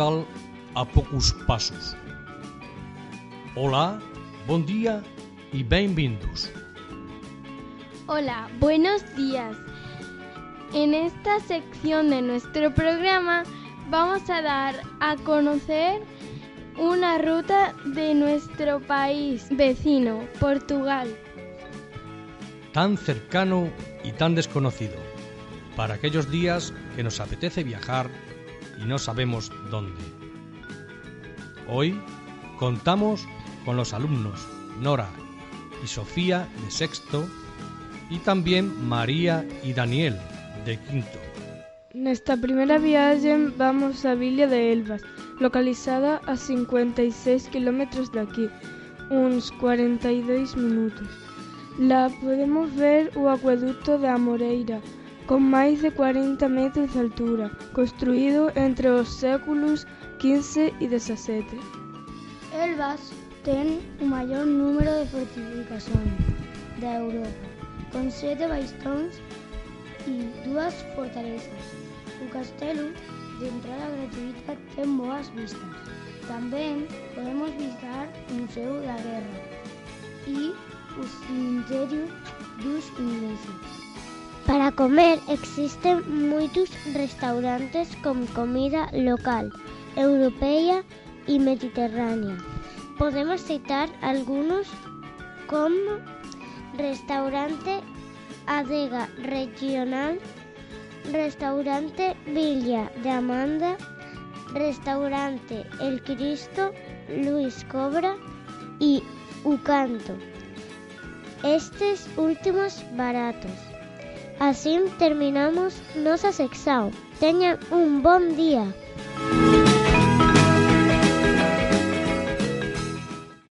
A poucos pasos. Olá, bom dia y bienvenidos. Hola, buenos días. En esta sección de nuestro programa vamos a dar a conocer una ruta de nuestro país vecino, Portugal. Tan cercano y tan desconocido, para aquellos días que nos apetece viajar y no sabemos dónde. Hoy contamos con los alumnos Nora y Sofía de sexto y también María y Daniel de quinto. Nesta primeira viaxe vamos a Villa de Elvas, localizada a 56 km daqui, uns 42 minutos. La podemos ver o acueducto de Amoreira, con máis de 40 metros de altura, construído entre os séculos XV e XVII. Elvas ten o maior número de fortificacións da Europa, con sete baistóns e dúas fortalezas. O castelo de entrada gratuita ten boas vistas. Tamén podemos visitar o Museo da Guerra e o cemiterio dos ingleses. Para comer existen moitos restaurantes con comida local, europea e mediterránea. Podemos citar algunos como Restaurante Adega Regional, Restaurante Villa de Amanda, Restaurante El Cristo, Luis Cobra y Ucanto. Estes últimos baratos. Así terminamos nosa sección. Teñan un bon día.